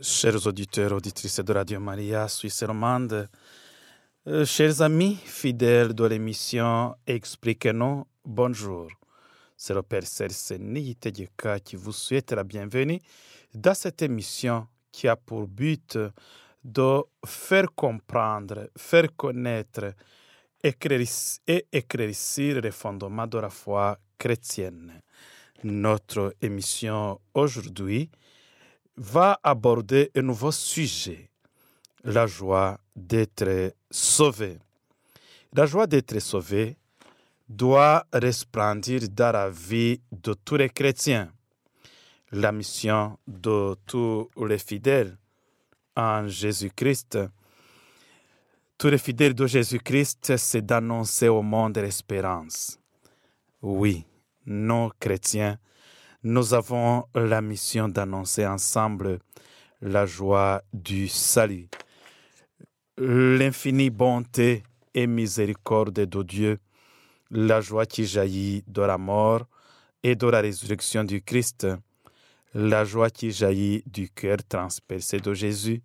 Chers auditeurs, auditrices de Radio Maria, Suisse romande, euh, chers amis fidèles de l'émission Expliquez-nous, bonjour. C'est le Père Serse Niyitegeka qui vous souhaite la bienvenue dans cette émission qui a pour but de faire comprendre, faire connaître et éclaircir les fondements de la foi chrétienne. Notre émission aujourd'hui va aborder un nouveau sujet, la joie d'être sauvé. La joie d'être sauvé doit resplendir dans la vie de tous les chrétiens. La mission de tous les fidèles en Jésus-Christ, tous les fidèles de Jésus-Christ, c'est d'annoncer au monde l'espérance. Oui, nos chrétiens, nous avons la mission d'annoncer ensemble la joie du salut. L'infinie bonté et miséricorde de Dieu, la joie qui jaillit de la mort et de la résurrection du Christ, la joie qui jaillit du cœur transpercé de Jésus,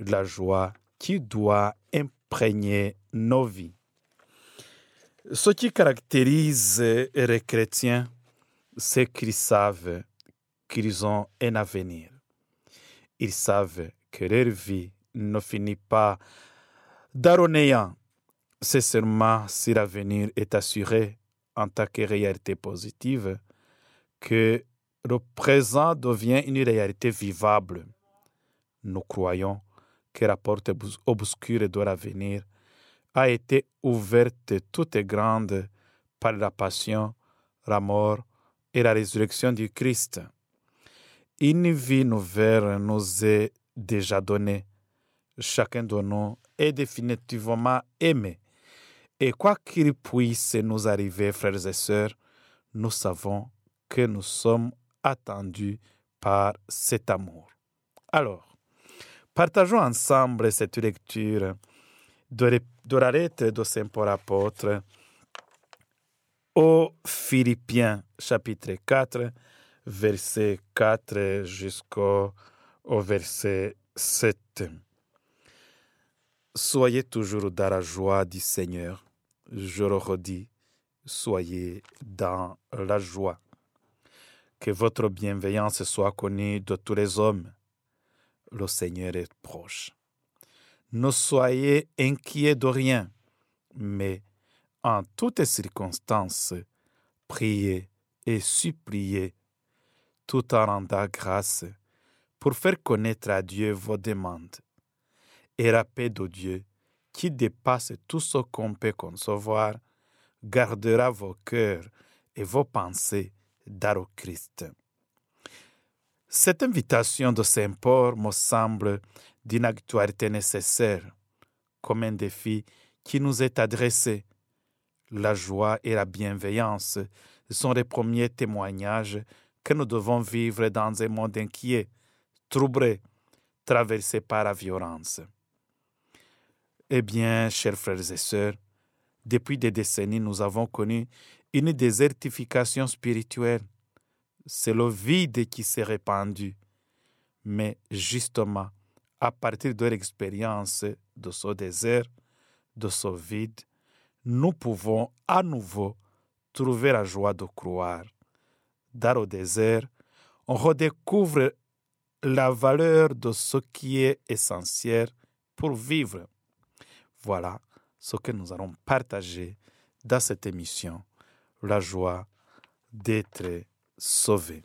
la joie qui doit imprégner nos vies. Ce qui caractérise les chrétiens, c'est qu'ils savent qu'ils ont un avenir. Ils savent que leur vie ne finit pas dans néant. C'est seulement si l'avenir est assuré en tant que réalité positive que le présent devient une réalité vivable. Nous croyons que la porte obscure de l'avenir a été ouverte toute grande par la passion, la mort et la résurrection du Christ. Une vie nouvelle nous est déjà donnée. Chacun de nous est définitivement aimé. Et quoi qu'il puisse nous arriver, frères et sœurs, nous savons que nous sommes attendus par cet amour. Alors, partageons ensemble cette lecture de, la lettre de Saint Paul apôtre aux Philippiens chapitre 4, verset 4 jusqu'au verset 7. Soyez toujours dans la joie du Seigneur. Je le redis, soyez dans la joie. Que votre bienveillance soit connue de tous les hommes. Le Seigneur est proche. Ne soyez inquiets de rien, mais en toutes circonstances, priez et suppliez tout en rendant grâce pour faire connaître à Dieu vos demandes. Et la paix de Dieu, qui dépasse tout ce qu'on peut concevoir, gardera vos cœurs et vos pensées dans Christ. Cette invitation de Saint Paul me semble d'une actualité nécessaire, comme un défi qui nous est adressé la joie et la bienveillance sont les premiers témoignages que nous devons vivre dans un monde inquiet, troublé, traversé par la violence. Eh bien, chers frères et sœurs, depuis des décennies, nous avons connu une désertification spirituelle. C'est le vide qui s'est répandu. Mais justement, à partir de l'expérience de ce désert, de ce vide, nous pouvons à nouveau trouver la joie de croire. Dans le désert, on redécouvre la valeur de ce qui est essentiel pour vivre. Voilà ce que nous allons partager dans cette émission, la joie d'être sauvé.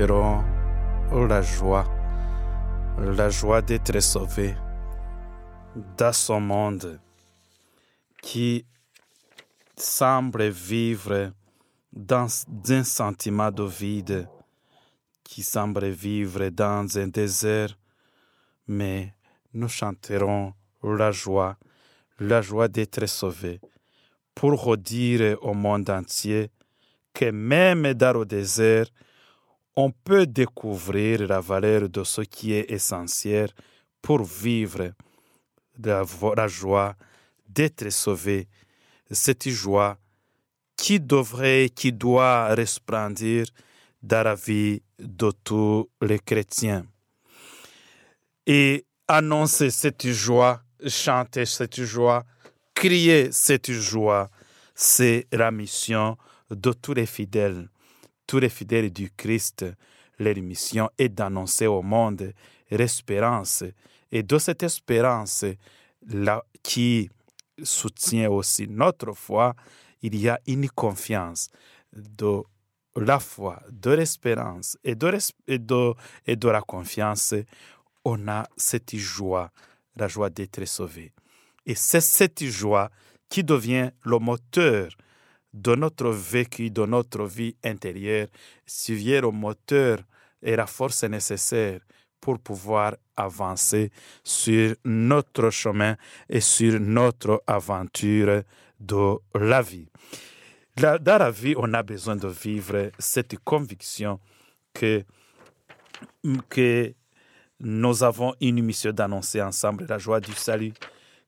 Chanterons la joie, la joie d'être sauvé dans son monde qui semble vivre dans un sentiment de vide, qui semble vivre dans un désert, mais nous chanterons la joie, la joie d'être sauvé, pour redire au monde entier que même dans le désert, on peut découvrir la valeur de ce qui est essentiel pour vivre la, joie d'être sauvé. Cette joie qui devrait, qui doit resplendir dans la vie de tous les chrétiens. Et annoncer cette joie, chanter cette joie, crier cette joie, c'est la mission de tous les fidèles tous les fidèles du Christ, leur mission est d'annoncer au monde l'espérance. Et de cette espérance là, qui soutient aussi notre foi, il y a une confiance de la foi, de l'espérance et de, la confiance. On a cette joie, la joie d'être sauvé. Et c'est cette joie qui devient le moteur de notre vécu, de notre vie intérieure, suivre au moteur et la force nécessaire pour pouvoir avancer sur notre chemin et sur notre aventure de la vie. Dans la vie, on a besoin de vivre cette conviction que, que nous avons une mission d'annoncer ensemble la joie du salut,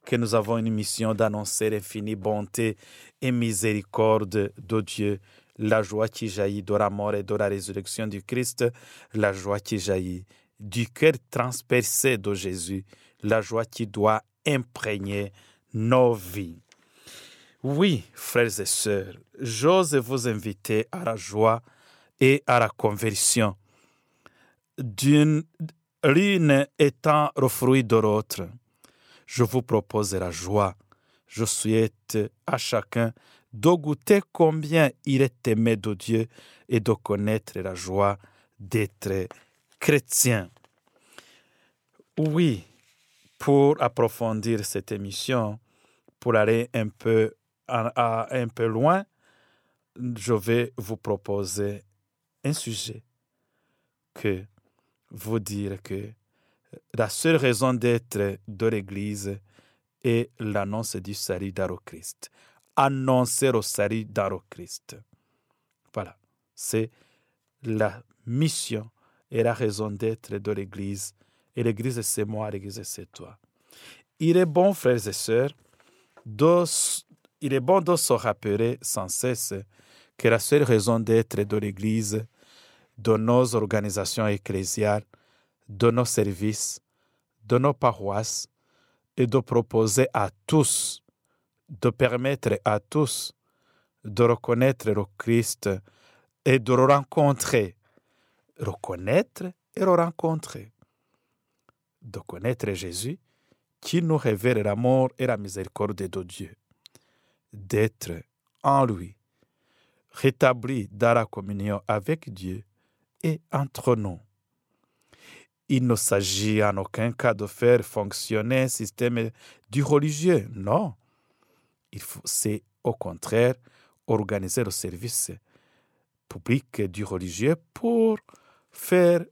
que nous avons une mission d'annoncer l'infinie bonté et miséricorde de Dieu, la joie qui jaillit de la mort et de la résurrection du Christ, la joie qui jaillit du cœur transpercé de Jésus, la joie qui doit imprégner nos vies. Oui, frères et sœurs, j'ose vous inviter à la joie et à la conversion. D'une l'une étant le fruit de l'autre, je vous propose la joie. Je souhaite à chacun de goûter combien il est aimé de Dieu et de connaître la joie d'être chrétien. Oui, pour approfondir cette émission, pour aller un peu, un peu loin, je vais vous proposer un sujet que vous dire que la seule raison d'être de l'Église est l'annonce du salut dans le Christ. Annoncer le salut dans le Christ. Voilà, c'est la mission et la raison d'être de l'Église. Et l'Église, c'est moi, l'Église, c'est toi. Il est bon, frères et sœurs, de, il est bon de se rappeler sans cesse que la seule raison d'être de l'Église, de nos organisations ecclésiales, de nos services, de nos paroisses, et de proposer à tous, de permettre à tous de reconnaître le Christ et de le rencontrer. Reconnaître et le rencontrer. De connaître Jésus qui nous révèle l'amour et la miséricorde de Dieu. D'être en lui, rétabli dans la communion avec Dieu et entre nous. Il ne s'agit en aucun cas de faire fonctionner un système du religieux. Non. C'est au contraire organiser le service public du religieux pour faire,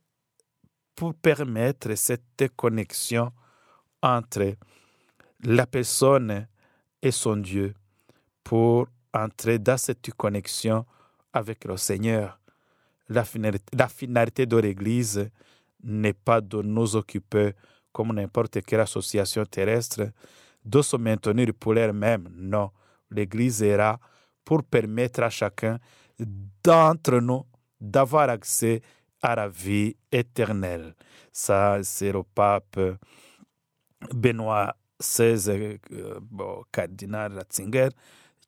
pour permettre cette connexion entre la personne et son Dieu, pour entrer dans cette connexion avec le Seigneur. La finalité, de l'Église n'est pas de nous occuper comme n'importe quelle association terrestre, de se maintenir pour elle-même. Non, l'Église est là pour permettre à chacun d'entre nous d'avoir accès à la vie éternelle. Ça, c'est le pape Benoît XVI, euh, cardinal Ratzinger,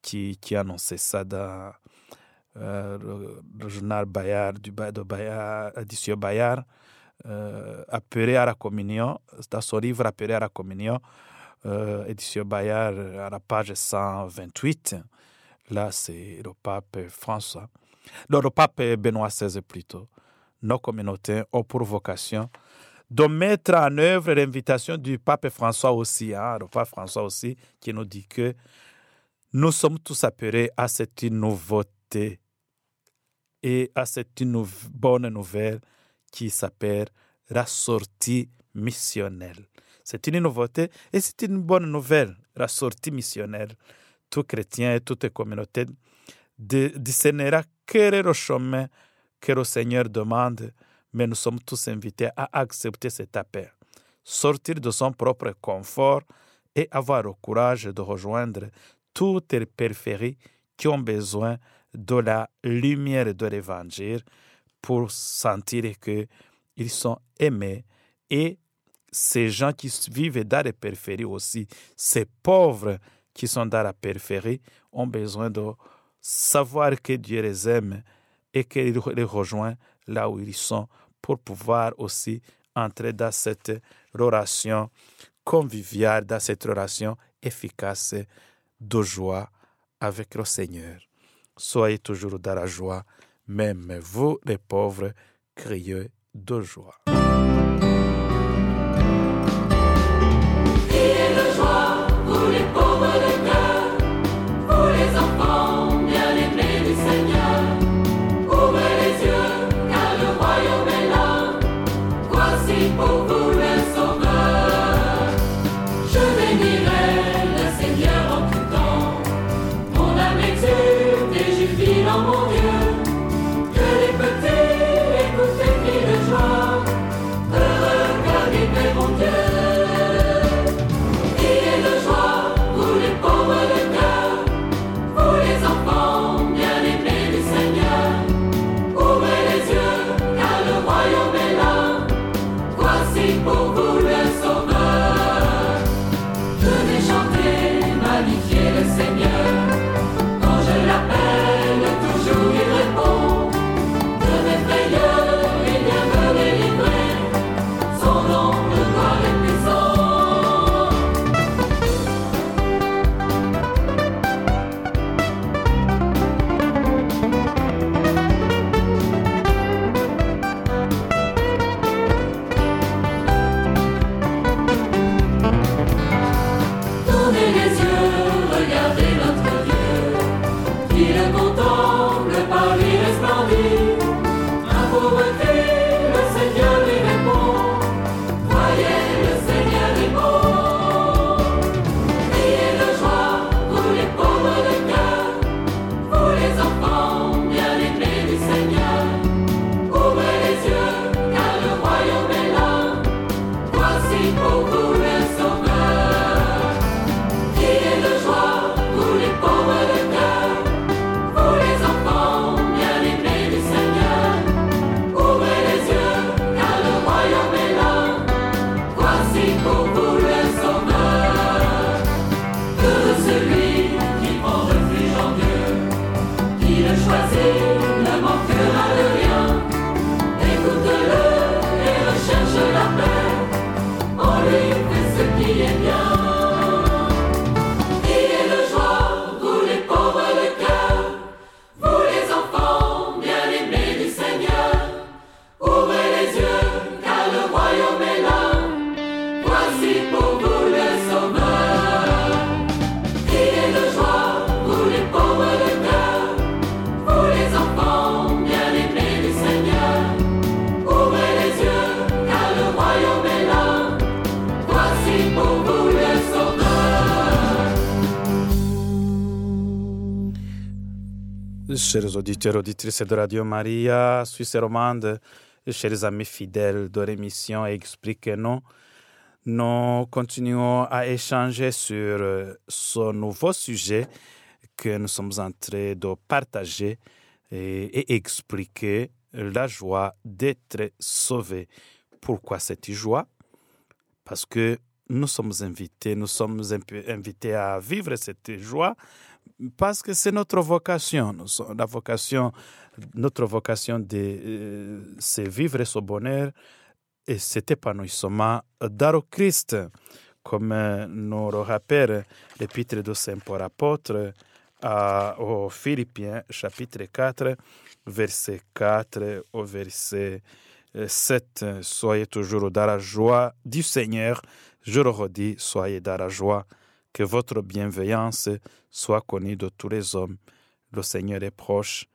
qui, qui a annoncé ça dans euh, le, journal Bayard, du, de Bayard, édition Bayard, euh, appelé à la communion, dans son livre appelé à la communion, euh, édition Bayard, à la page 128. Là, c'est le pape François, le pape Benoît XVI plutôt. Nos communautés ont pour vocation de mettre en œuvre l'invitation du pape François aussi, hein, le pape François aussi, qui nous dit que nous sommes tous appelés à cette nouveauté et à cette bonne nouvelle qui s'appelle la sortie missionnelle. C'est une nouveauté et c'est une bonne nouvelle, la sortie missionnelle. Tout chrétien et toute communauté discernera quel est le chemin que le Seigneur demande, mais nous sommes tous invités à accepter cet appel, sortir de son propre confort et avoir le courage de rejoindre toutes les périphéries qui ont besoin de la lumière de l'Évangile pour sentir qu'ils sont aimés et ces gens qui vivent dans les périphéries aussi, ces pauvres qui sont dans la périphérie, ont besoin de savoir que Dieu les aime et qu'il les rejoint là où ils sont pour pouvoir aussi entrer dans cette relation conviviale, dans cette relation efficace de joie avec le Seigneur. Soyez toujours dans la joie, même vous les pauvres, criez de joie. Chers auditeurs, auditrices de Radio Maria, Suisse romande, chers amis fidèles de l'émission Expliquez-nous, nous continuons à échanger sur ce nouveau sujet que nous sommes en train de partager et, expliquer la joie d'être sauvé. Pourquoi cette joie? Parce que nous sommes invités, nous sommes invités à vivre cette joie parce que c'est notre vocation. La vocation, notre vocation, de, euh, vivre ce bonheur et cet épanouissement dans le Christ, comme euh, nous le rappelle l'épître de Saint Paul apôtre aux Philippiens, chapitre 4, verset 4 au verset 7. Soyez toujours dans la joie du Seigneur. Je le redis, soyez dans la joie que votre bienveillance soit connue de tous les hommes. Le Seigneur est proche.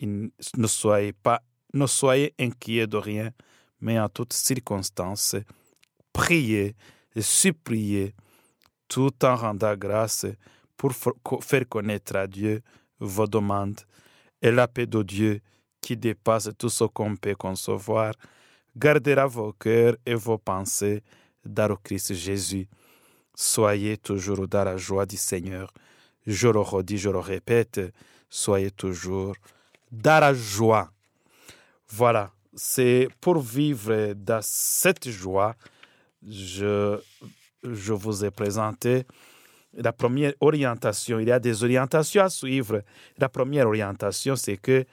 ne soyez pas, ne soyez inquiets de rien, mais en toutes circonstances, priez et suppliez, tout en rendant grâce pour faire connaître à Dieu vos demandes. Et la paix de Dieu, qui dépasse tout ce qu'on peut concevoir, gardera vos cœurs et vos pensées dans le Christ Jésus. Soyez toujours dans la joie du Seigneur. Je le redis, je le répète, soyez toujours dans la joie. Voilà, c'est pour vivre dans cette joie, je, je vous ai présenté la première orientation. Il y a des orientations à suivre. La première orientation, c'est que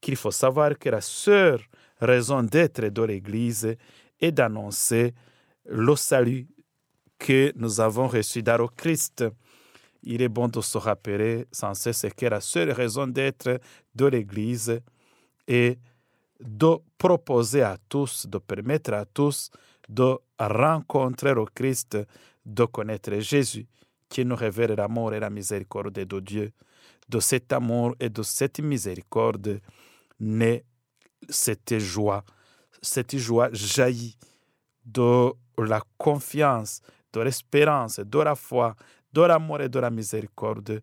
qu'il faut savoir que la seule raison d'être de l'Église est d'annoncer le salut que nous avons reçu le Christ. Il est bon de se rappeler sans cesse que la seule raison d'être de l'Église est de proposer à tous, de permettre à tous de rencontrer le Christ, de connaître Jésus, qui nous révèle l'amour et la miséricorde de Dieu. De cet amour et de cette miséricorde naît cette joie. Cette joie jaillit de la confiance, de l'espérance, de la foi, de l'amour et de la miséricorde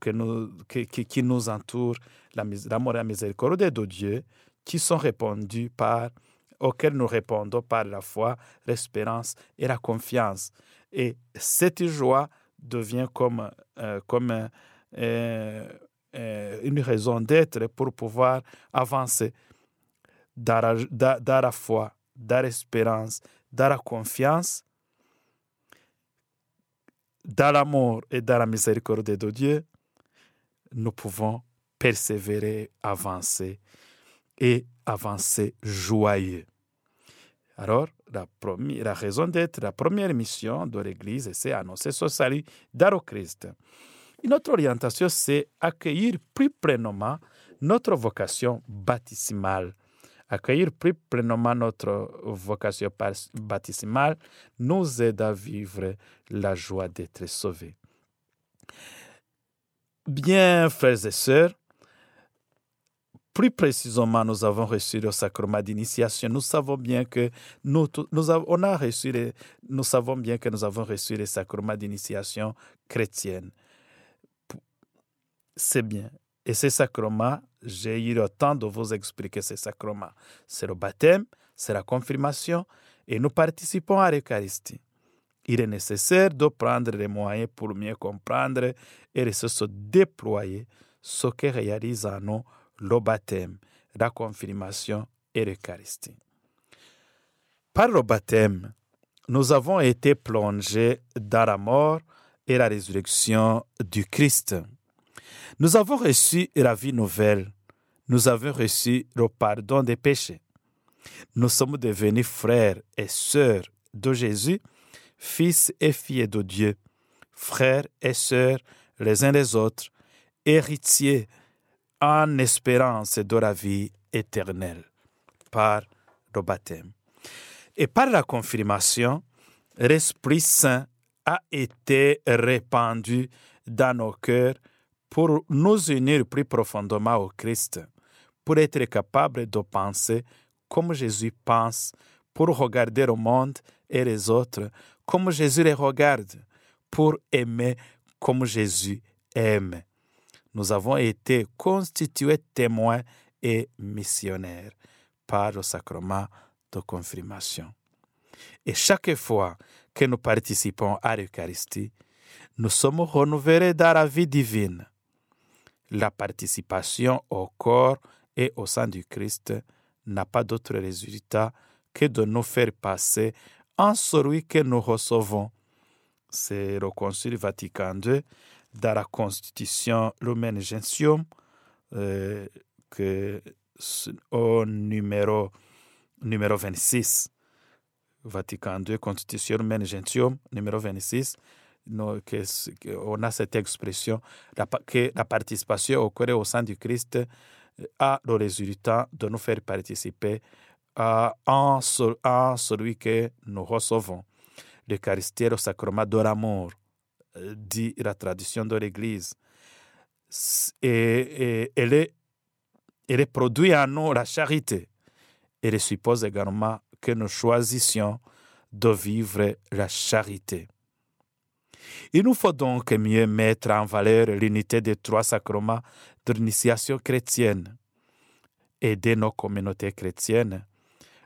que nous, qui, nous entoure, l'amour et la miséricorde de Dieu, qui sont répondus par, auxquels nous répondons par la foi, l'espérance et la confiance. Et cette joie devient comme, euh, comme euh, euh, une raison d'être pour pouvoir avancer dans la, dans la foi, dans l'espérance, dans la confiance dans l'amour et dans la miséricorde de Dieu, nous pouvons persévérer, avancer et avancer joyeux. Alors, la, première, la raison d'être, la première mission de l'Église, c'est annoncer ce salut dans le Christ. Une autre orientation, c'est accueillir plus pleinement notre vocation baptismale accueillir plus pleinement notre vocation baptismale nous aide à vivre la joie d'être sauvés. Bien, frères et sœurs, plus précisément, nous avons reçu le sacrement d'initiation. Nous savons bien que nous, nous, on a reçu les, nous savons bien que nous avons reçu les sacrements d'initiation chrétienne. C'est bien. Et ces sacrements, j'ai eu le temps de vous expliquer ces sacrements. C'est le baptême, c'est la confirmation, et nous participons à l'Eucharistie. Il est nécessaire de prendre les moyens pour mieux comprendre et de se déployer ce que réalise en nous le baptême, la confirmation et l'Eucharistie. Par le baptême, nous avons été plongés dans la mort et la résurrection du Christ. Nous avons reçu la vie nouvelle. Nous avons reçu le pardon des péchés. Nous sommes devenus frères et sœurs de Jésus, fils et filles de Dieu, frères et sœurs les uns les autres, héritiers en espérance de la vie éternelle par le baptême. Et par la confirmation, l'Esprit Saint a été répandu dans nos cœurs pour nous unir plus profondément au Christ, pour être capable de penser comme Jésus pense, pour regarder le monde et les autres comme Jésus les regarde, pour aimer comme Jésus aime nous avons été constitués témoins et missionnaires par le sacrement de confirmation. Et chaque fois que nous participons à l'Eucharistie, nous sommes renouvelés dans la vie divine. La participation au corps et au sang du Christ n'a pas d'autre résultat que de nous faire passer en celui que nous recevons. C'est le Concile Vatican II dans la Constitution Lumen Gentium, euh, que, au numéro, numéro 26, Vatican II, Constitution Lumen Gentium, numéro 26, que, on a cette expression que la participation et au sein du Christ a le résultat de nous faire participer à, en celui que nous recevons. L'Eucharistie est le sacrement de l'amour dit la tradition de l'Église. Et, elle, est, elle produit en nous la charité. Elle suppose également que nous choisissions de vivre la charité. Il nous faut donc mieux mettre en valeur l'unité des trois sacrements de l'initiation chrétienne, aider nos communautés chrétiennes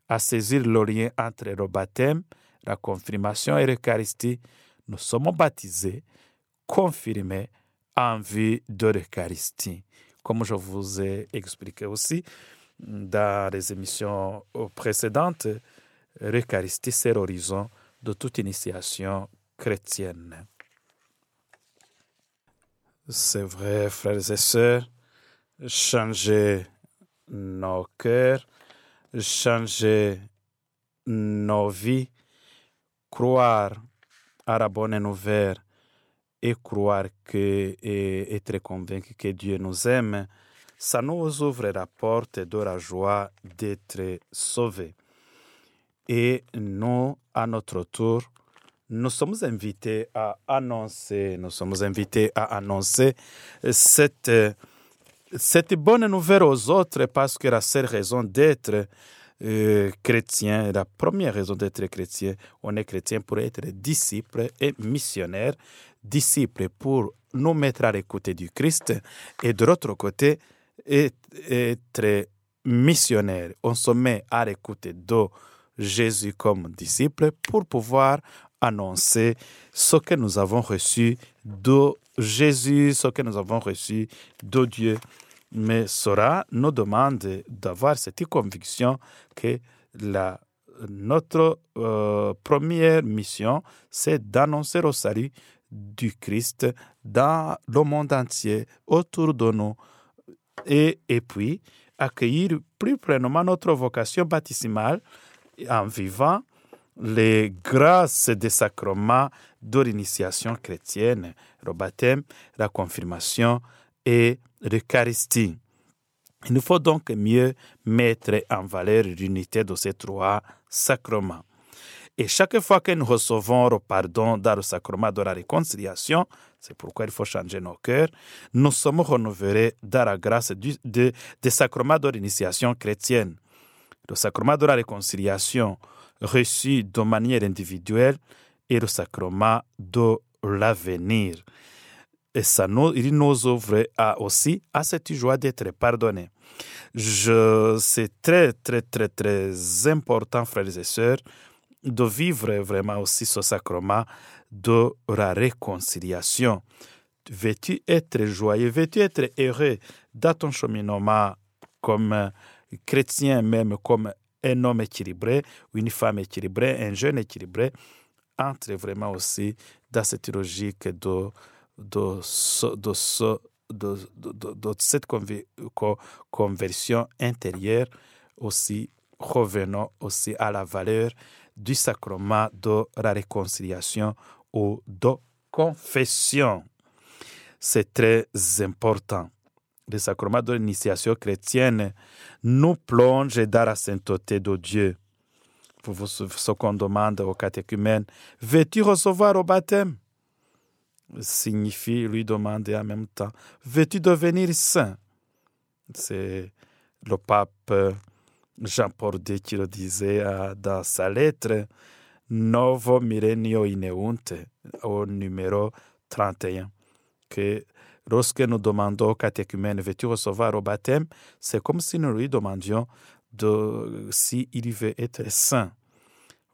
à saisir le lien entre le baptême, la confirmation et l'Eucharistie nous sommes baptisés, confirmés en vue de l'Eucharistie. Comme je vous ai expliqué aussi dans les émissions précédentes, l'Eucharistie, c'est l'horizon de toute initiation chrétienne. C'est vrai, frères et sœurs, changer nos cœurs, changer nos vies, croire à la bonne nouvelle et croire que et être convaincu que Dieu nous aime, ça nous ouvre la porte de la joie d'être sauvés. Et nous, à notre tour, nous sommes invités à annoncer, nous sommes invités à annoncer cette, cette bonne nouvelle aux autres parce que la seule raison d'être euh, chrétien, la première raison d'être chrétien, on est chrétien pour être disciple et missionnaire, disciple pour nous mettre à l'écoute du Christ et de l'autre côté, être missionnaire. On se met à l'écoute de Jésus comme disciple pour pouvoir annoncer ce que nous avons reçu de Jésus, ce que nous avons reçu de Dieu. Mais cela nous demande d'avoir cette conviction que la, notre euh, première mission, c'est d'annoncer le salut du Christ dans le monde entier, autour de nous, et, et puis accueillir plus pleinement notre vocation baptismale en vivant les grâces des sacrements de l'initiation chrétienne, le baptême, la confirmation et l'Eucharistie. Il nous faut donc mieux mettre en valeur l'unité de ces trois sacrements. Et chaque fois que nous recevons le pardon dans le sacrement de la réconciliation, c'est pourquoi il faut changer nos cœurs, nous sommes renouvelés dans la grâce des sacrements de l'initiation chrétienne. Le sacrement de la réconciliation reçu de manière individuelle et le sacrement de l'avenir. Et ça nous, il nous ouvre à aussi à cette joie d'être pardonné. C'est très, très, très, très important, frères et sœurs, de vivre vraiment aussi ce sacrement de la réconciliation. Veux-tu être joyeux, veux-tu être heureux dans ton cheminement comme chrétien, même comme un homme équilibré une femme équilibrée, un jeune équilibré, entre vraiment aussi dans cette logique de, de, de, de cette conversion intérieure, aussi revenons aussi à la valeur du sacrement de la réconciliation ou de confession. C'est très important. Le sacrement de l'initiation chrétienne nous plonge dans la sainteté de Dieu. Pour ce qu'on demande au catéchumène, veux-tu recevoir au baptême? Signifie lui demander en même temps, veux-tu devenir saint? C'est le pape Jean-Paul II qui le disait euh, dans sa lettre Novo Millennio Ineunte au numéro 31, que lorsque nous demandons au catéchumène veux-tu recevoir au baptême, c'est comme si nous lui demandions de, si veut être saint.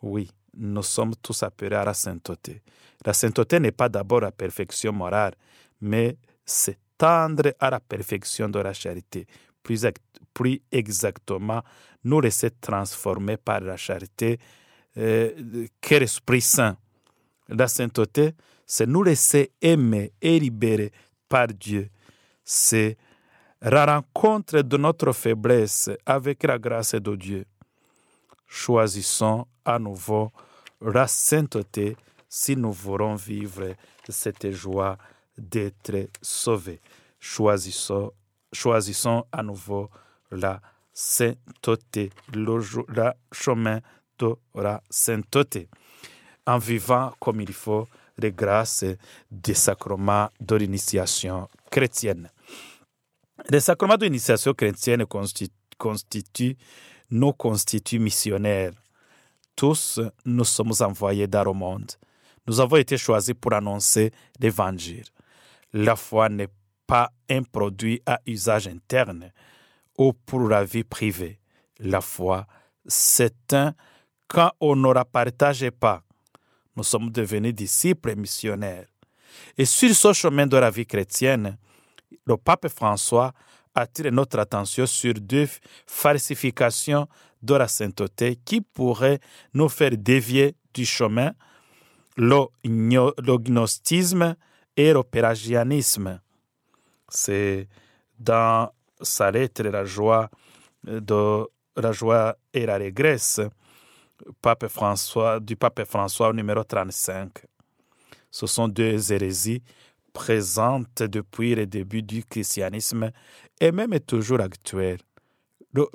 Oui, nous sommes tous appelés à la sainteté. La sainteté n'est pas d'abord la perfection morale, mais c'est tendre à la perfection de la charité. Plus, exactement, nous laisser transformer par la charité euh, qu'est l'Esprit Saint. La sainteté, c'est nous laisser aimer et libérer par Dieu. C'est la rencontre de notre faiblesse avec la grâce de Dieu. Choisissons à nouveau la sainteté si nous voulons vivre cette joie d'être sauvés. Choisissons, choisissons à nouveau la sainteté, le, chemin de la sainteté, en vivant comme il faut les grâces des sacrements de l'initiation chrétienne. Les sacrements de l'initiation chrétienne constituent, nos constituent missionnaires. Tous, nous sommes envoyés dans le monde. Nous avons été choisis pour annoncer l'Évangile. La foi n'est pas un produit à usage interne ou pour la vie privée. La foi, un quand on ne la partage pas nous sommes devenus disciples missionnaires. Et sur ce chemin de la vie chrétienne, le pape François attire notre attention sur deux falsifications de la sainteté qui pourraient nous faire dévier du chemin, le et l'opéragianisme. C'est dans sa lettre La joie de la joie et la régresse pape François, du pape François numéro 35. Ce sont deux hérésies présentes depuis le début du christianisme et même toujours actuelles. Le,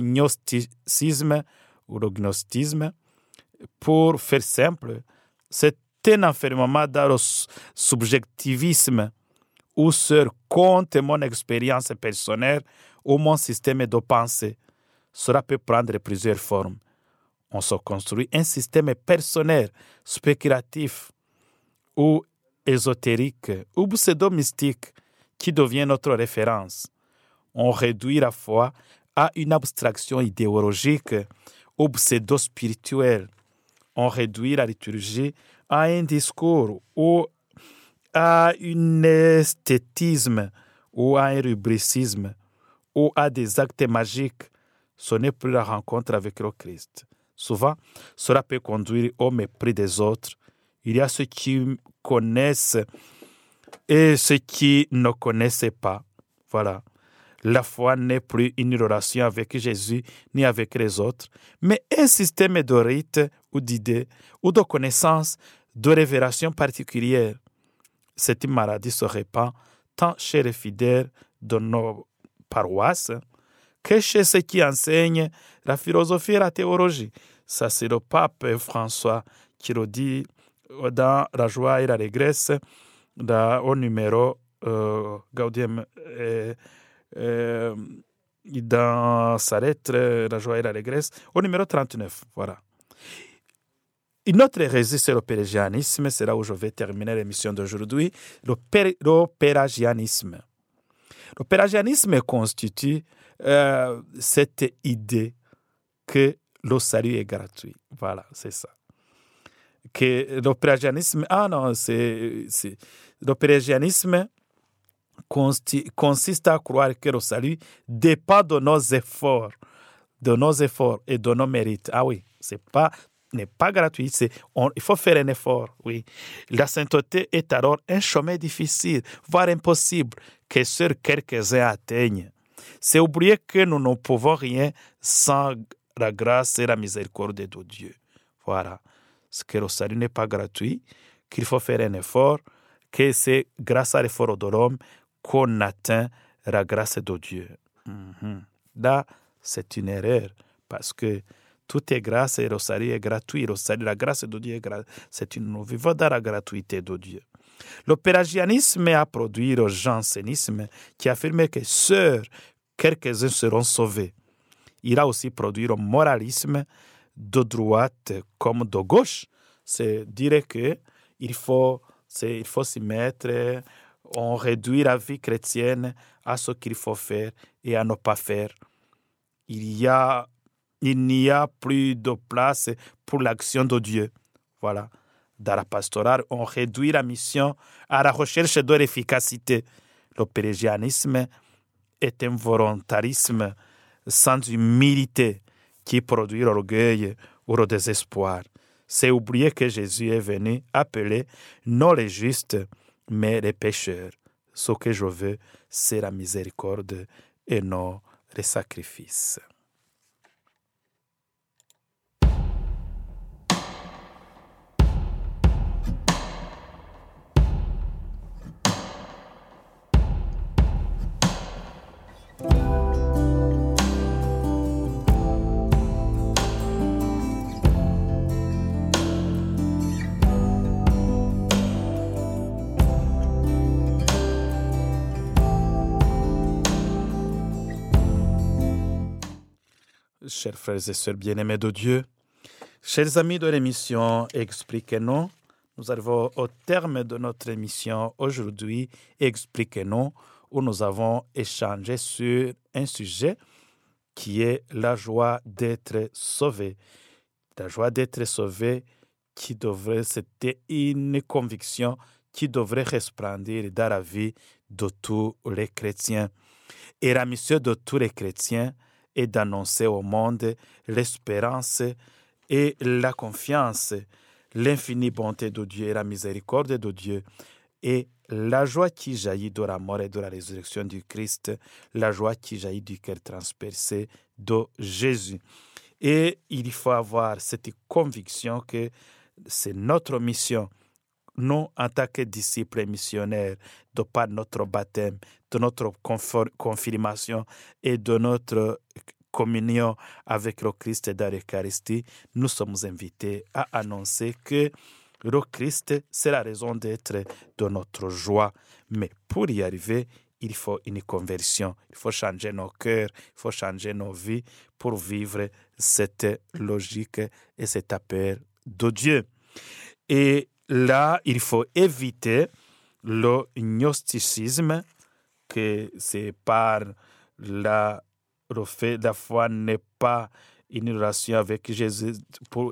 gnosticisme ou le gnostisme, pour faire simple, c'est un enfermement dans le subjectivisme où seul compte mon expérience personnelle ou mon système de pensée. Cela peut prendre plusieurs formes on se construit un système personnel, spéculatif ou ésotérique ou pseudo-mystique qui devient notre référence. On réduit la foi à une abstraction idéologique ou pseudo-spirituelle. On réduit la liturgie à un discours ou à un esthétisme ou à un rubricisme ou à des actes magiques. Ce n'est plus la rencontre avec le Christ. Souvent, cela peut conduire au mépris des autres. Il y a ceux qui connaissent et ceux qui ne connaissent pas. Voilà. La foi n'est plus une relation avec Jésus ni avec les autres, mais un système de rites ou d'idées ou de connaissances, de révélations particulières. Cette maladie se répand tant chez les fidèles de nos paroisses que chez qui enseignent la philosophie et la théologie? Ça, c'est le pape François qui le dit dans La joie et la régresse, au numéro euh, Gaudium, euh, euh, dans sa lettre La joie et la régresse, au numéro 39. Voilà. Une autre hérésie, c'est le pélagianisme. C'est là où je vais terminer l'émission d'aujourd'hui. Le, pélagianisme. Le pélagianisme constitue euh, cette idée que le salut est gratuit. Voilà, c'est ça. Que le pélagianisme, ah non, c'est, le pélagianisme consiste à croire que le salut dépend de nos efforts, de nos efforts et de nos mérites. Ah oui, c'est pas n'est pas gratuit. C'est, il faut faire un effort, oui. La sainteté est alors un chemin difficile, voire impossible, que seuls quelques-uns atteignent. C'est oublier que nous ne pouvons rien sans la grâce et la miséricorde de Dieu. Voilà. Ce que le salut n'est pas gratuit, qu'il faut faire un effort, que c'est grâce à l'effort de l'homme qu'on atteint la grâce de Dieu. Mhm. Là, c'est une erreur parce que tout est grâce et le salut est gratuit. Le salut, la grâce de Dieu est gratuite. C'est une, nous vivons dans la gratuité de Dieu. Le pélagianisme a produit le jansénisme qui affirmait que seuls quelques-uns seront sauvés. Il a aussi produit le moralisme de droite comme de gauche. C'est dire que il faut, faut s'y mettre, on réduit la vie chrétienne à ce qu'il faut faire et à ne pas faire. Il y a il n'y a plus de place pour l'action de Dieu. Voilà. Dans la pastorale, on réduit la mission à la recherche de l'efficacité. Le pérégianisme est un volontarisme sans humilité qui produit l'orgueil ou le désespoir. C'est oublier que Jésus est venu appeler non les justes, mais les pécheurs. Ce que je veux, c'est la miséricorde et non les sacrifices. Chers frères et sœurs bien-aimés de Dieu, chers amis de l'émission Expliquez-nous, nous arrivons au terme de notre émission aujourd'hui, Expliquez-nous, où nous avons échangé sur un sujet qui est la joie d'être sauvé. La joie d'être sauvé qui devrait, c'était une conviction qui devrait resplendir dans la vie de tous les chrétiens. Et la mission de tous les chrétiens, et d'annoncer au monde l'espérance et la confiance, l'infinie bonté de Dieu et la miséricorde de Dieu et la joie qui jaillit de la mort et de la résurrection du Christ, la joie qui jaillit du cœur transpercé de Jésus. Et il faut avoir cette conviction que c'est notre mission nous, en tant que disciples missionnaires, de par notre baptême, de notre confirmation et de notre communion avec le Christ dans l'Eucharistie, nous sommes invités à annoncer que le Christ, c'est la raison d'être de notre joie. Mais pour y arriver, il faut une conversion, il faut changer nos cœurs, il faut changer nos vies pour vivre cette logique et cette appel de Dieu. Et là, il faut éviter le gnosticisme, que c'est par la, le fait la foi n'est pas une relation avec Jésus.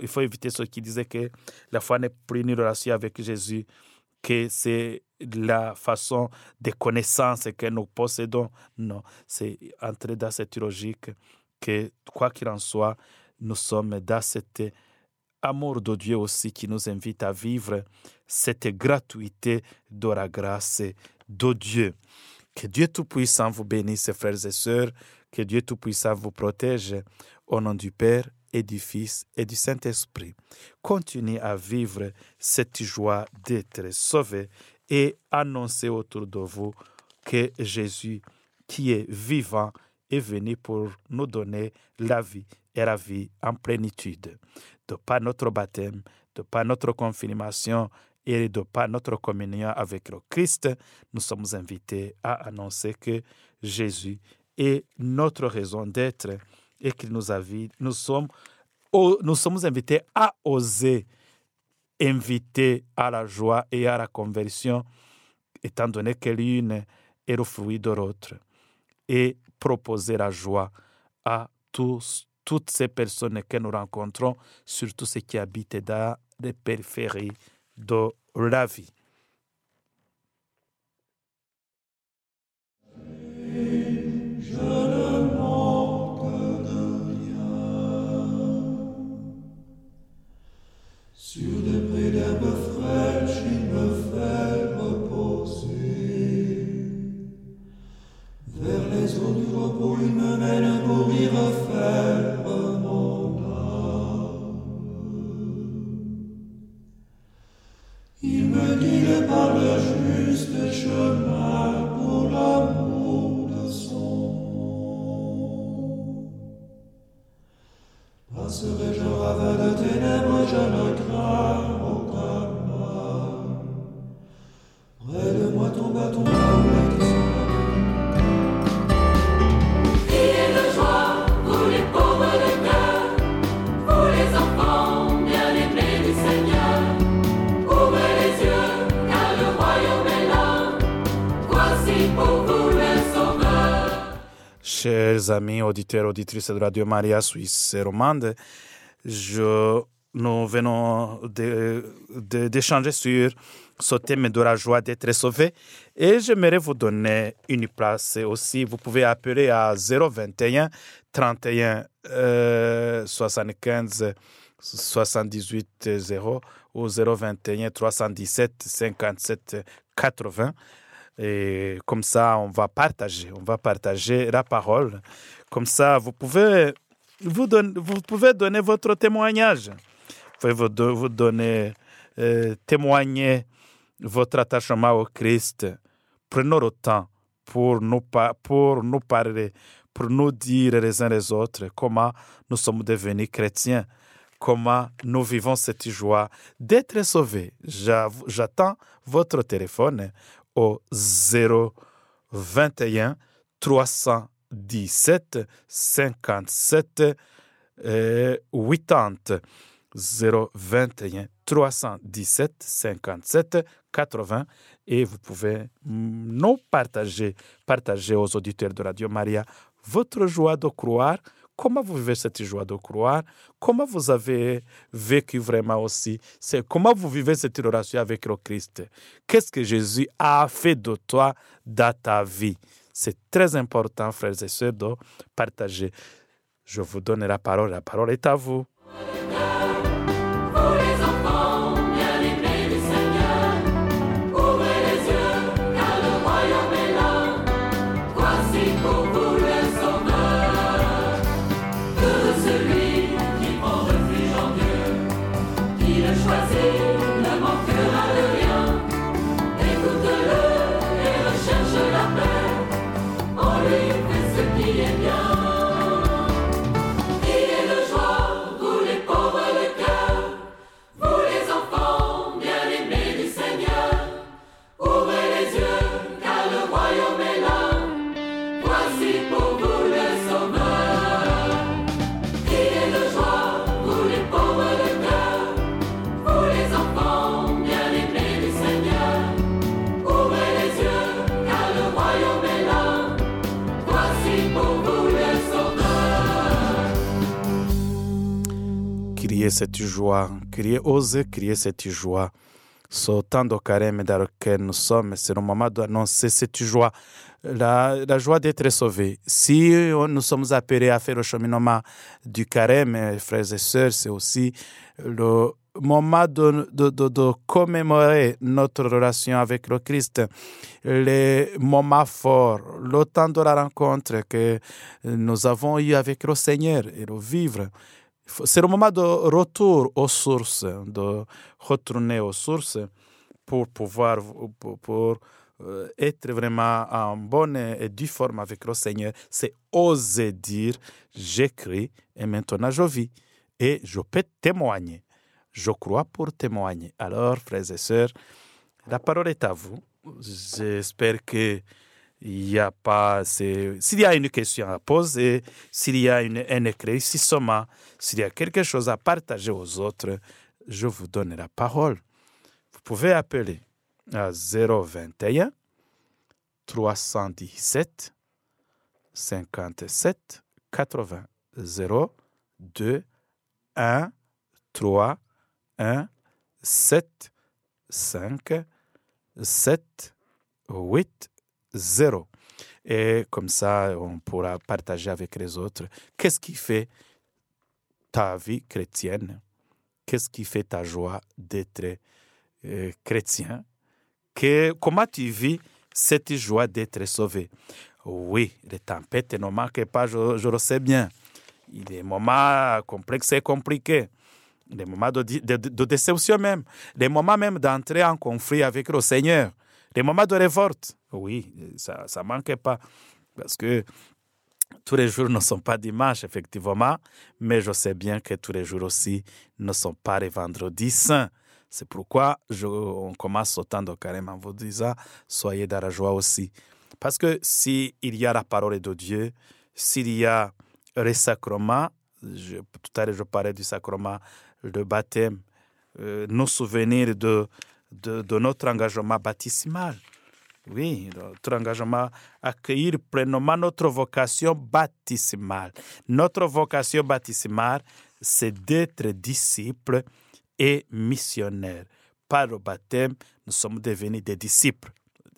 Il faut éviter ceux qui disaient que la foi n'est plus une relation avec Jésus, que c'est la façon de connaissance que nous possédons. Non, c'est entrer dans cette logique que, quoi qu'il en soit, nous sommes dans cette amour de Dieu aussi qui nous invite à vivre cette gratuité de la grâce de Dieu. Que Dieu Tout-Puissant vous bénisse, frères et sœurs. Que Dieu Tout-Puissant vous protège. Au nom du Père et du Fils et du Saint-Esprit. Continuez à vivre cette joie d'être sauvé et annoncer autour de vous que Jésus, qui est vivant, est venu pour nous donner la vie et la vie en plénitude. De par notre baptême, de par notre confirmation et de par notre communion avec le Christ, nous sommes invités à annoncer que Jésus est notre raison d'être et qu'il nous a nous sommes, nous sommes invités à oser inviter à la joie et à la conversion, étant donné que l'une est le fruit de l'autre, et proposer la joie à tous, toutes ces personnes que nous rencontrons, surtout ceux qui habitent dans les périphéries de la vie. Chers amis, auditeurs, auditrices de Radio Maria Suisse romande, je, nous venons d'échanger sur ce thème de la joie d'être sauvé et j'aimerais vous donner une place aussi. Vous pouvez appeler à 021 31 75 78 0 ou 021 317 57 80. Et comme ça, on va partager, on va partager la parole. Comme ça, vous pouvez, vous, vous pouvez donner votre témoignage. Vous pouvez donner, euh, témoigner votre attachement au Christ. Prenons le temps pour nous parler, pour nous dire les uns les autres comment nous sommes devenus chrétiens, comment nous vivons cette joie d'être sauvés. J'attends votre téléphone au 021 317 57 80. 021 317 57 80 et vous pouvez nous partager, partager aux auditeurs de Radio Maria votre joie de croire Comment vous vivez cette joie de croire? Comment vous avez vécu vraiment aussi C'est comment vous vivez cette relation avec le Christ? Qu'est-ce que Jésus a fait de toi dans ta vie? C'est très important, frères et sœurs, de partager. Je vous donne la parole. La parole est à vous. Cette joie, crier, oser crier cette joie. Ce temps de carême dans lequel nous sommes, c'est le moment d'annoncer cette joie, la, joie d'être sauvé. Si nous sommes appelés à faire le cheminement du carême, frères et sœurs, c'est aussi le moment de, de, commémorer notre relation avec le Christ, les moments forts, le temps de la rencontre que nous avons eu avec le Seigneur et le vivre c'est le moment de retour aux sources, de retourner aux sources pour pouvoir pour, être vraiment en bonne et due forme avec le Seigneur, c'est oser dire, j'écris et maintenant je vis. Et je peux témoigner. Je crois pour témoigner. Alors, frères et sœurs, la parole est à vous. J'espère que il y a. S'il y a une question à poser, s'il y a une, un éclaircissement, s'il y a quelque chose à partager aux autres, je vous donne la parole. Vous pouvez appeler à 021 317 57 80 0 2 1 3 1 7 5 7 8 0. Et comme ça, on pourra partager avec les autres qu'est-ce qui fait ta vie chrétienne, qu'est-ce qui fait ta joie d'être euh, chrétien, comment tu vis cette joie d'être sauvé? Oui, les tempêtes ne manquent pas, je, le sais bien. Il y a des moments complexes et compliqués, des moments de déception même, des moments même d'entrer en conflit avec le Seigneur, des moments de révolte. Oui, ça ne manque pas. Parce que tous les jours ne sont pas dimanches, effectivement, mais je sais bien que tous les jours aussi ne sont pas les vendredis saints. C'est pourquoi on commence autant de carême en vous disant soyez dans la joie aussi. Parce que s'il y a la parole de Dieu, s'il y a les sacrements, tout à l'heure je parlais du sacrement de baptême, euh, nous souvenir de, de, de, notre engagement baptismal. Oui, notre engagement, accueillir pleinement notre vocation baptismale. Notre vocation baptismale, c'est d'être disciple et missionnaire. Par le baptême, nous sommes devenus des disciples.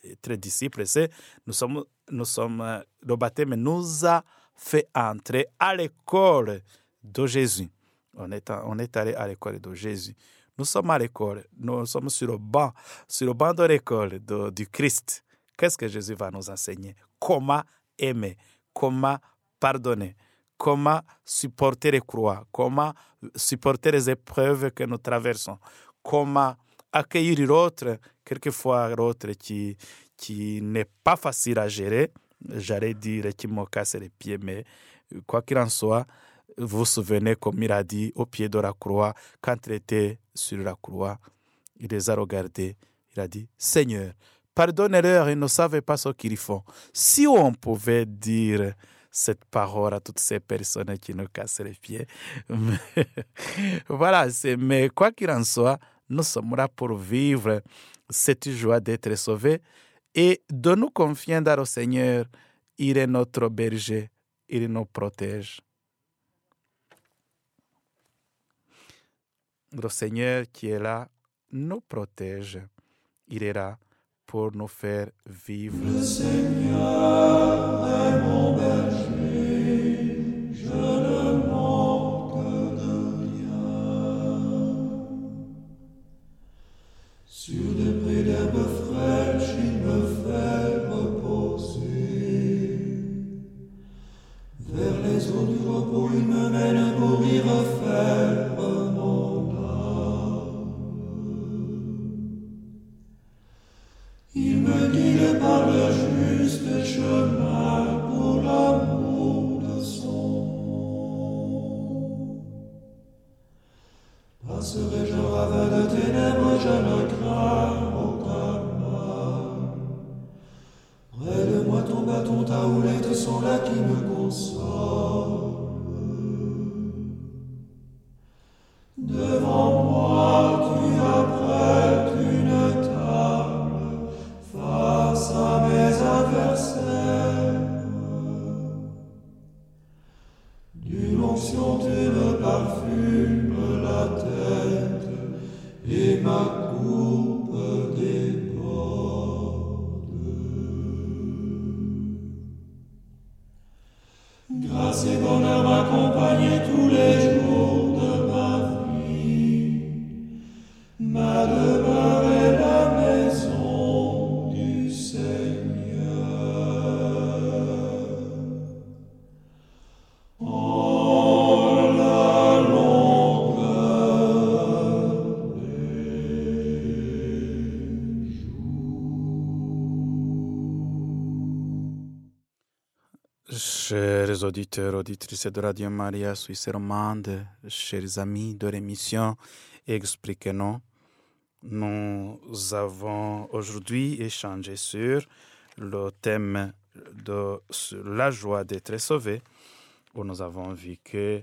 Être disciples, c'est nous sommes, nous sommes, le baptême nous a fait entrer à l'école de Jésus. On est, on est allé à l'école de Jésus. Nous sommes à l'école, nous sommes sur le banc, sur le banc de l'école du Christ. Qu'est-ce que Jésus va nous enseigner? Comment aimer, comment pardonner, comment supporter les croix, comment supporter les épreuves que nous traversons, comment accueillir l'autre, quelquefois l'autre qui, qui n'est pas facile à gérer, j'allais dire qui me casse les pieds, mais quoi qu'il en soit, vous souvenez comme il a dit au pied de la croix, quand il était sur la croix, il les a regardés, il a dit, Seigneur, pardonnez-leur, ils ne savent pas ce qu'ils font. Si on pouvait dire cette parole à toutes ces personnes qui nous cassent les pieds. voilà, mais quoi qu'il en soit, nous sommes là pour vivre cette joie d'être sauvés et de nous confier dans le Seigneur. Il est notre berger, il nous protège. Le Seigneur qui est là nous protège. Il est pour nous faire vivre. Le Seigneur est mon berger, je ne manque de rien. Sur des prés d'herbes fraîches, il me fait reposer. Vers les eaux du repos, auditeurs, auditrices de Radio Maria Suisse romande, chers amis de l'émission Expliquez-nous, nous avons aujourd'hui échangé sur le thème de la joie d'être sauvé, où nous avons vu que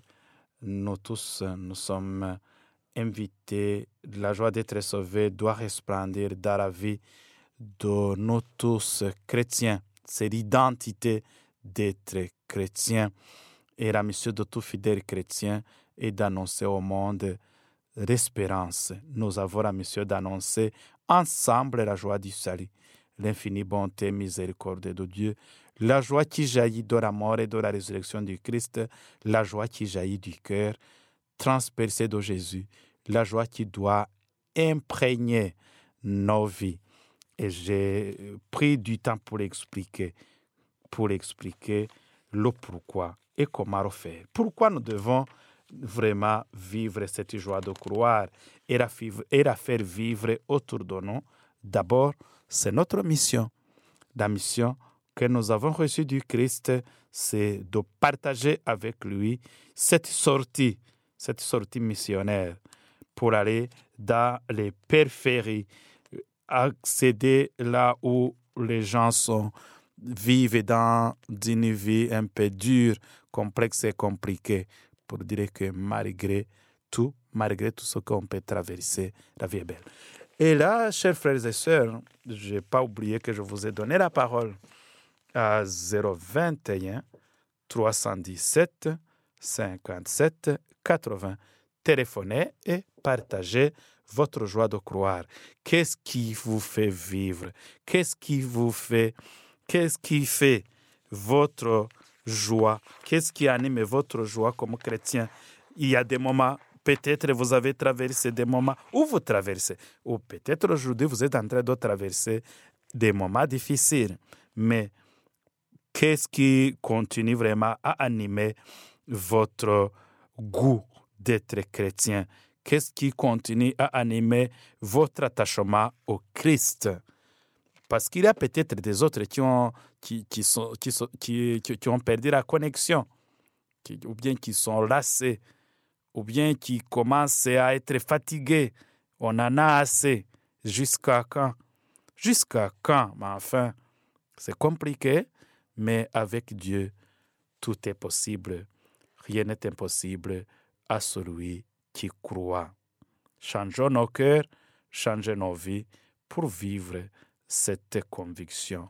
nous tous, nous sommes invités, la joie d'être sauvé doit resplendir dans la vie de nous tous chrétiens. C'est l'identité d'être chrétien. Et la mission de tout fidèle chrétien est d'annoncer au monde l'espérance. Nous avons la mission d'annoncer ensemble la joie du salut, l'infinie bonté et miséricorde de Dieu, la joie qui jaillit de la mort et de la résurrection du Christ, la joie qui jaillit du cœur transpercé de Jésus, la joie qui doit imprégner nos vies. Et j'ai pris du temps pour expliquer pour expliquer le pourquoi et comment le faire. Pourquoi nous devons vraiment vivre cette joie de croire et la, et la faire vivre autour de nous? D'abord, c'est notre mission. La mission que nous avons reçue du Christ, c'est de partager avec lui cette sortie, cette sortie missionnaire pour aller dans les périphéries, accéder là où les gens sont vivent dans une vie un peu dure, complexe et compliquée, pour dire que malgré tout, malgré tout ce qu'on peut traverser, la vie est belle. Et là, chers frères et sœurs, je n'ai pas oublié que je vous ai donné la parole à 021 317 57 80. Téléphonez et partagez votre joie de croire. Qu'est-ce qui vous fait vivre? Qu'est-ce qui vous fait Qu'est-ce qui fait votre joie? Qu'est-ce qui anime votre joie comme chrétien? Il y a des moments, peut-être vous avez traversé des moments où vous traversez, ou peut-être aujourd'hui vous êtes en train de traverser des moments difficiles. Mais qu'est-ce qui continue vraiment à animer votre goût d'être chrétien? Qu'est-ce qui continue à animer votre attachement au Christ? Parce qu'il y a peut-être des autres qui ont, qui, qui, sont, qui, qui, ont perdu la connexion, ou bien qui sont lassés, ou bien qui commencent à être fatigués. On en a assez. Jusqu'à quand? Jusqu'à quand? Mais enfin, c'est compliqué, mais avec Dieu, tout est possible. Rien n'est impossible à celui qui croit. Changeons nos cœurs, changeons nos vies pour vivre cette conviction.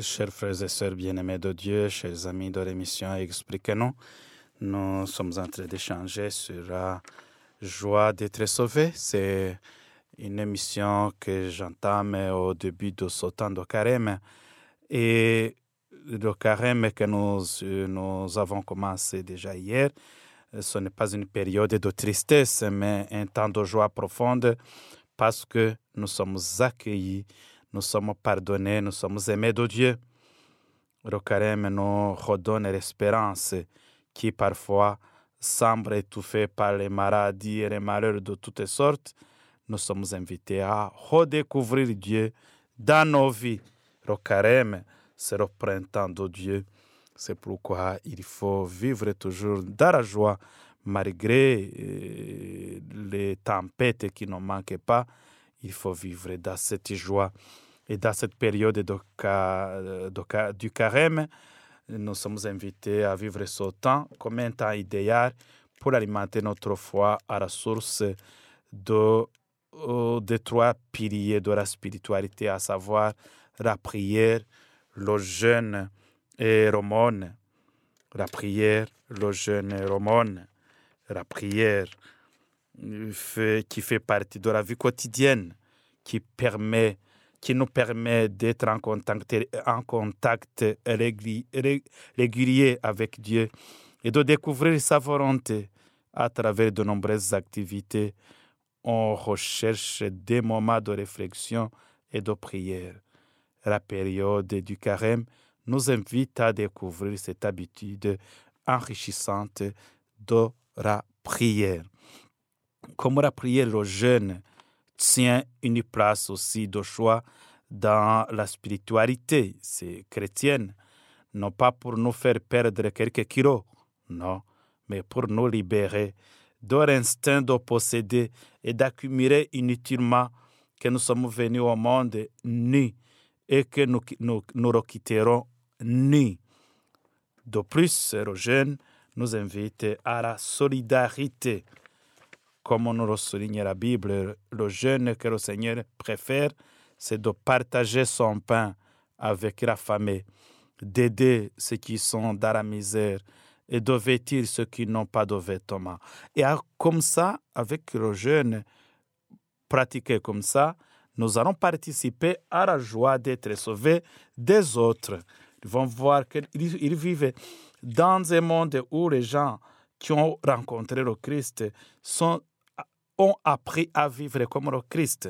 Chers frères et sœurs bien-aimés de Dieu, chers amis de l'émission Expliquez-nous, nous sommes en train d'échanger sur la joie d'être sauvé. C'est une émission que j'entame au début de ce temps de carême. Et le carême que nous, nous avons commencé déjà hier, ce n'est pas une période de tristesse, mais un temps de joie profonde parce que nous sommes accueillis nous sommes pardonnés, nous sommes aimés de Dieu. Le nous redonne l'espérance qui parfois semble étouffée par les maladies et les malheurs de toutes sortes. Nous sommes invités à redécouvrir Dieu dans nos vies. Le c'est le printemps de Dieu. C'est pourquoi il faut vivre toujours dans la joie, malgré euh, les tempêtes qui ne manquent pas. Il faut vivre dans cette joie. Et dans cette période de, du carême, nous sommes invités à vivre ce temps comme un temps idéal pour alimenter notre foi à la source de, euh, des trois piliers de la spiritualité, à savoir la prière, le jeûne et l'aumône. La prière, le jeûne et l'aumône. La prière qui fait partie de la vie quotidienne, qui permet qui nous permet d'être en contact, en contact régulier avec Dieu et de découvrir sa volonté à travers de nombreuses activités. On recherche des moments de réflexion et de prière. La période du carême nous invite à découvrir cette habitude enrichissante de la prière. Comme la prière le jeûne tient une place aussi de choix dans la spiritualité? C'est chrétienne, non pas pour nous faire perdre quelques kilos, non, mais pour nous libérer de l'instinct de posséder et d'accumuler inutilement que nous sommes venus au monde nus et que nous nous, nous requitterons nus. De plus, le jeune nous invite à la solidarité comme on le souligne la Bible, le jeûne que le Seigneur préfère, c'est de partager son pain avec la famille, d'aider ceux qui sont dans la misère et de vêtir ceux qui n'ont pas de vêtements. Et comme ça, avec le jeûne pratiqué comme ça, nous allons participer à la joie d'être sauvés des autres. Ils vont voir qu'ils vivent dans un monde où les gens qui ont rencontré le Christ sont ont appris à vivre comme le Christ.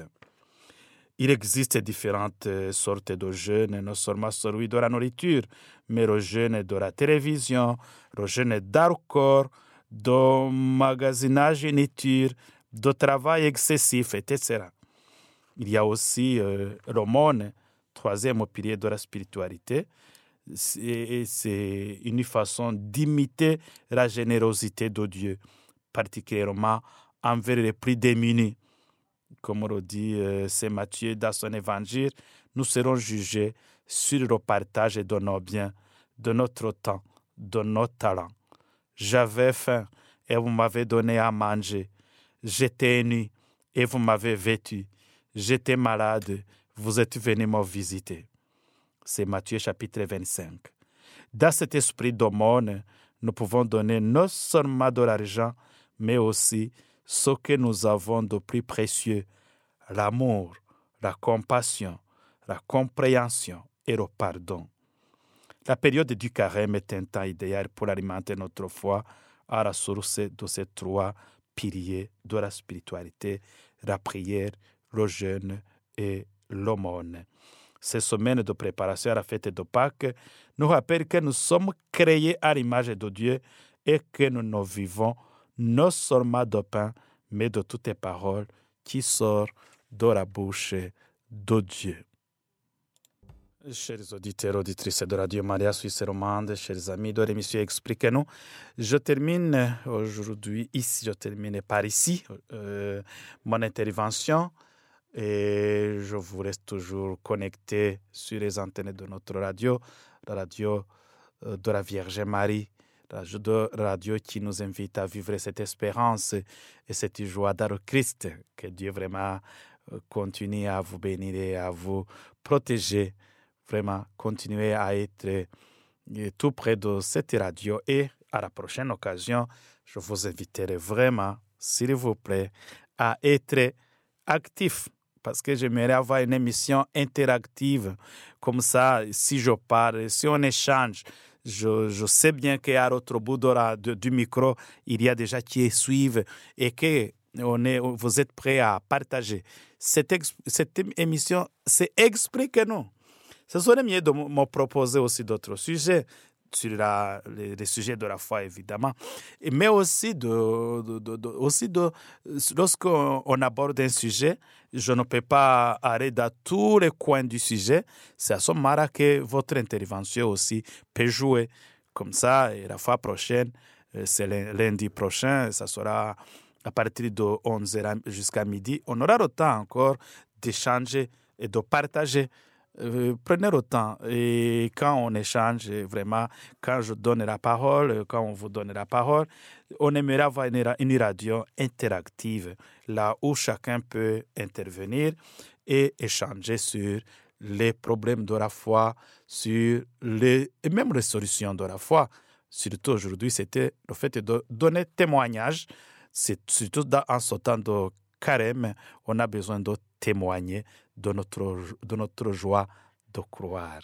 Il existe différentes euh, sortes de jeûnes, non seulement celui de la nourriture, mais le jeûne de la télévision, le jeûne d'alcool, de magasinage inutile, de travail excessif, etc. Il y a aussi euh, troisième pilier de la spiritualité. C'est une façon d'imiter la générosité de Dieu, particulièrement envers les plus démunis. Comme le dit euh, Saint Matthieu dans son évangile, nous serons jugés sur le partage de nos biens, de notre temps, de nos talents. J'avais faim et vous m'avez donné à manger. J'étais nu et vous m'avez vêtu. J'étais malade, vous êtes venu me visiter. C'est Matthieu chapitre 25. Dans cet esprit d'aumône, nous pouvons donner non seulement de l'argent, mais aussi ce que nous avons de plus précieux, l'amour, la compassion, la compréhension et le pardon. La période du carême est un temps idéal pour alimenter notre foi à la source de ces trois piliers de la spiritualité, la prière, le jeûne et l'aumône. Ces semaines de préparation à la fête de Pâques nous rappellent que nous sommes créés à l'image de Dieu et que nous nous vivons non seulement de pain, mais de toutes les paroles qui sortent de la bouche de Dieu. Chers auditeurs, auditrices de Radio Maria Suisse Romande, chers amis de l'émission Expliquez-nous, je termine aujourd'hui ici, je termine par ici euh, mon intervention et je vous reste toujours connecté sur les antennes de notre radio, la radio euh, de la Vierge Marie de radio qui nous invite à vivre cette espérance et cette joie dans Christ. Que Dieu vraiment euh, continue à vous bénir et à vous protéger, vraiment continuer à être euh, tout près de cette radio et à la prochaine occasion, je vous inviterai vraiment, s'il vous plaît, à être actif parce que j'aimerais avoir une émission interactive. Comme ça, si je parle, si on échange, je, sais bien qu'à l'autre bout de la, de, du micro, il y a déjà qui suivent et que on est, vous êtes prêts à partager. Cette, cette émission, c'est expliquez-nous. Ce serait mieux de me proposer aussi d'autres sujets sur les, sujets de la foi, évidemment, mais aussi, de, de, de aussi de, lorsqu'on on aborde un sujet, je ne peux pas aller dans tous les coins du sujet. C'est à ce moment-là que votre intervention aussi peut jouer. Comme ça, et la fois prochaine, c'est lundi prochain, ça sera à partir de 11h jusqu'à midi. On aura le temps encore d'échanger et de partager euh, prenez le temps et quand on échange, vraiment, quand je donne la parole, quand on vous donne la parole, on aimerait avoir une, radio interactive, là où chacun peut intervenir et échanger sur les problèmes de la foi, sur les, et même les solutions de la foi. Surtout aujourd'hui, c'était le fait de donner témoignage. Surtout dans, en temps de carême, on a besoin de témoigner de notre, de notre joie de croire.